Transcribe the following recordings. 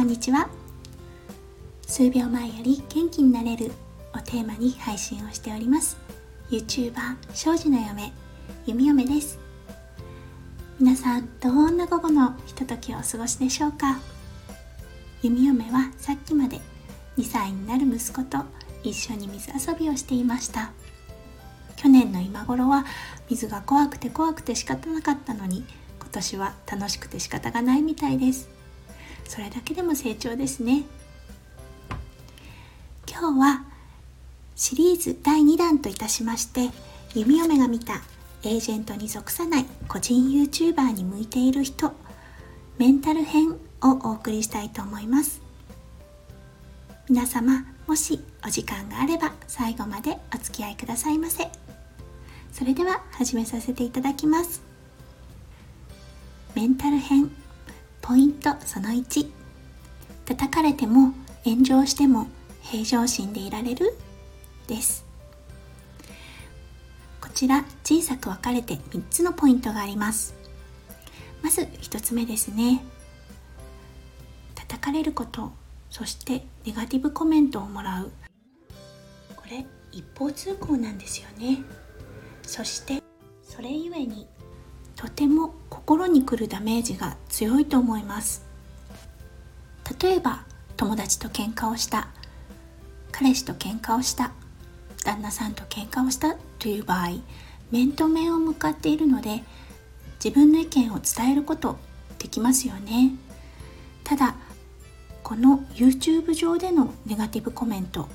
こんにちは。数秒前より元気になれるをテーマに配信をしております。YouTuber 庄司の嫁弓嫁です。皆さんどんな午後のひとときをお過ごしでしょうか？弓嫁はさっきまで2歳になる息子と一緒に水遊びをしていました。去年の今頃は水が怖くて怖くて仕方なかったのに今年は楽しくて仕方がないみたいです。それだけでも成長ですね。今日はシリーズ第2弾といたしまして弓嫁が見たエージェントに属さない個人 YouTuber に向いている人メンタル編をお送りしたいと思います。皆様もしお時間があれば最後までお付き合いくださいませ。それでは始めさせていただきます。メンタル編ポイントその1叩かれても炎上しても平常心でいられる？です。こちら小さく分かれて3つのポイントがあります。まず1つ目ですね。叩かれることそしてネガティブコメントをもらう。これ一方通行なんですよね。そしてそれゆえにとても心にくるダメージが強いと思います。例えば友達と喧嘩をした。彼氏と喧嘩をした。旦那さんと喧嘩をしたという場合面と面を向かっているので自分の意見を伝えることできますよね。ただこの YouTube 上でのネガティブコメント。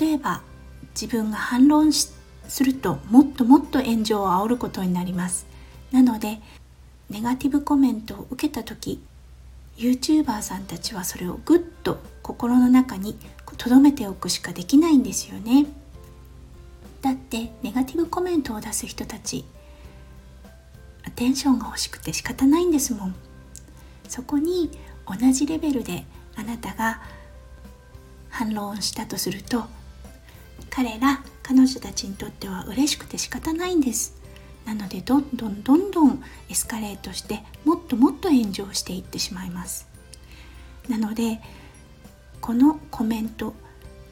例えば自分が反論してするともっともっと炎上を煽ることになります。なのでネガティブコメントを受けた時 YouTuber さんたちはそれをぐっと心の中に留めておくしかできないんですよね。だってネガティブコメントを出す人たちアテンションが欲しくて仕方ないんですもん。そこに同じレベルであなたが反論したとすると彼ら彼女たちにとっては嬉しくて仕方ないんです。なのでどんどんどんどんエスカレートしてもっともっと炎上していってしまいます。なのでこのコメント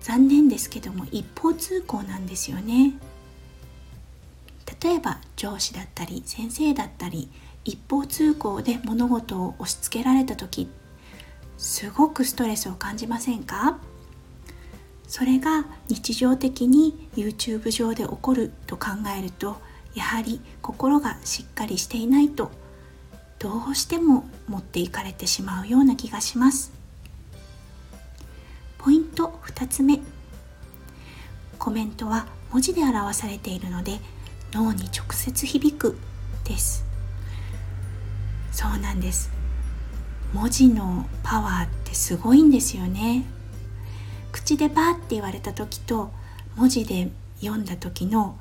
残念ですけども一方通行なんですよね。例えば上司だったり先生だったり一方通行で物事を押し付けられた時すごくストレスを感じませんか？それが日常的に YouTube 上で起こると考えるとやはり心がしっかりしていないとどうしても持っていかれてしまうような気がします。ポイント2つ目。コメントは文字で表されているので脳に直接響く。です。そうなんです。文字のパワーってすごいんですよね。口でバーって言われた時と文字で読んだ時の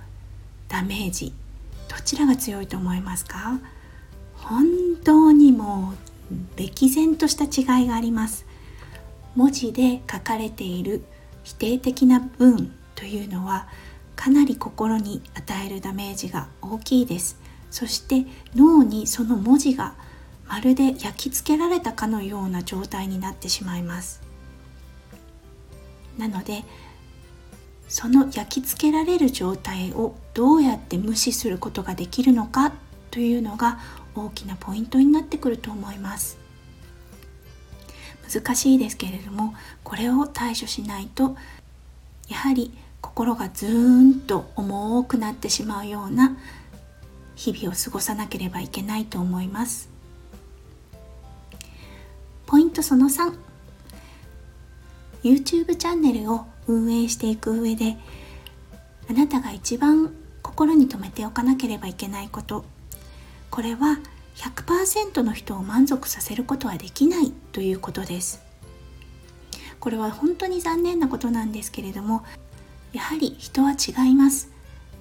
ダメージどちらが強いと思いますか？本当にもう歴然とした違いがあります。文字で書かれている否定的な文というのはかなり心に与えるダメージが大きいです。そして脳にその文字がまるで焼き付けられたかのような状態になってしまいます。なのでその焼き付けられる状態をどうやって無視することができるのかというのが大きなポイントになってくると思います。難しいですけれどもこれを対処しないとやはり心がずーんと重くなってしまうような日々を過ごさなければいけないと思います。ポイントその3 YouTube チャンネルを運営していく上であなたが一番心に留めておかなければいけないこと。これは100%の人を満足させることはできないということです。これは本当に残念なことなんですけれどもやはり人は違います。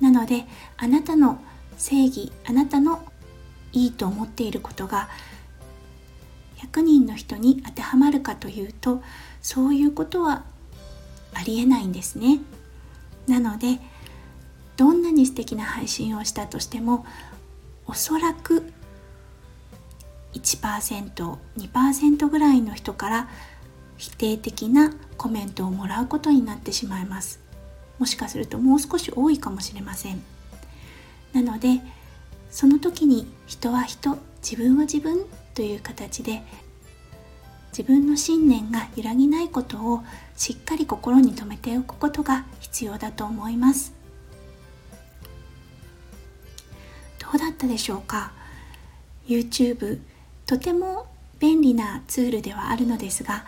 なのであなたの正義あなたのいいと思っていることが100人の人に当てはまるかというとそういうことはありえないんですね。なのでどんなに素敵な配信をしたとしてもおそらく 1%2% ぐらいの人から否定的なコメントをもらうことになってしまいます。もしかするともう少し多いかもしれません。なのでその時に人は人自分は自分という形で自分の信念が揺らぎないことをしっかり心に留めておくことが必要だと思います。どうだったでしょうか？YouTube とても便利なツールではあるのですが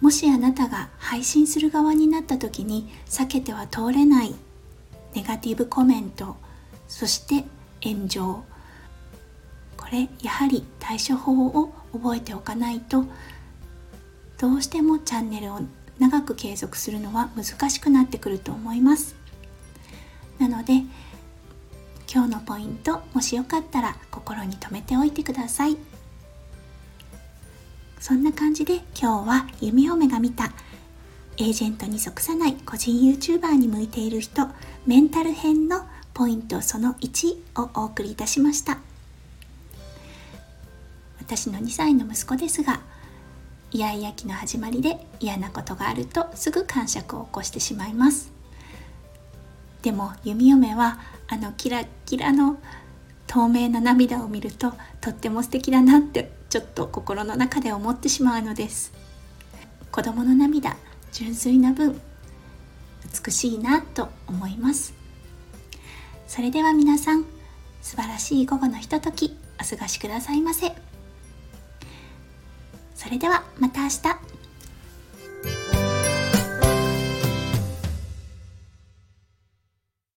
もしあなたが配信する側になった時に避けては通れないネガティブコメントそして炎上これやはり対処法を覚えておかないとどうしてもチャンネルを長く継続するのは難しくなってくると思います。なので今日のポイントもしよかったら心に留めておいてください。そんな感じで今日は弓嫁が見たエージェントに属さない個人 YouTuber に向いている人メンタル編のポイントその1をお送りいたしました。私の2歳の息子ですがイヤイヤ期の始まりで嫌なことがあるとすぐ感触を起こしてしまいます。でも弓嫁はあのキラキラの透明な涙を見るととっても素敵だなってちょっと心の中で思ってしまうのです。子供の涙純粋な分美しいなと思います。それでは皆さん素晴らしい午後のひとときお過ごしくださいませ。それではまた明日。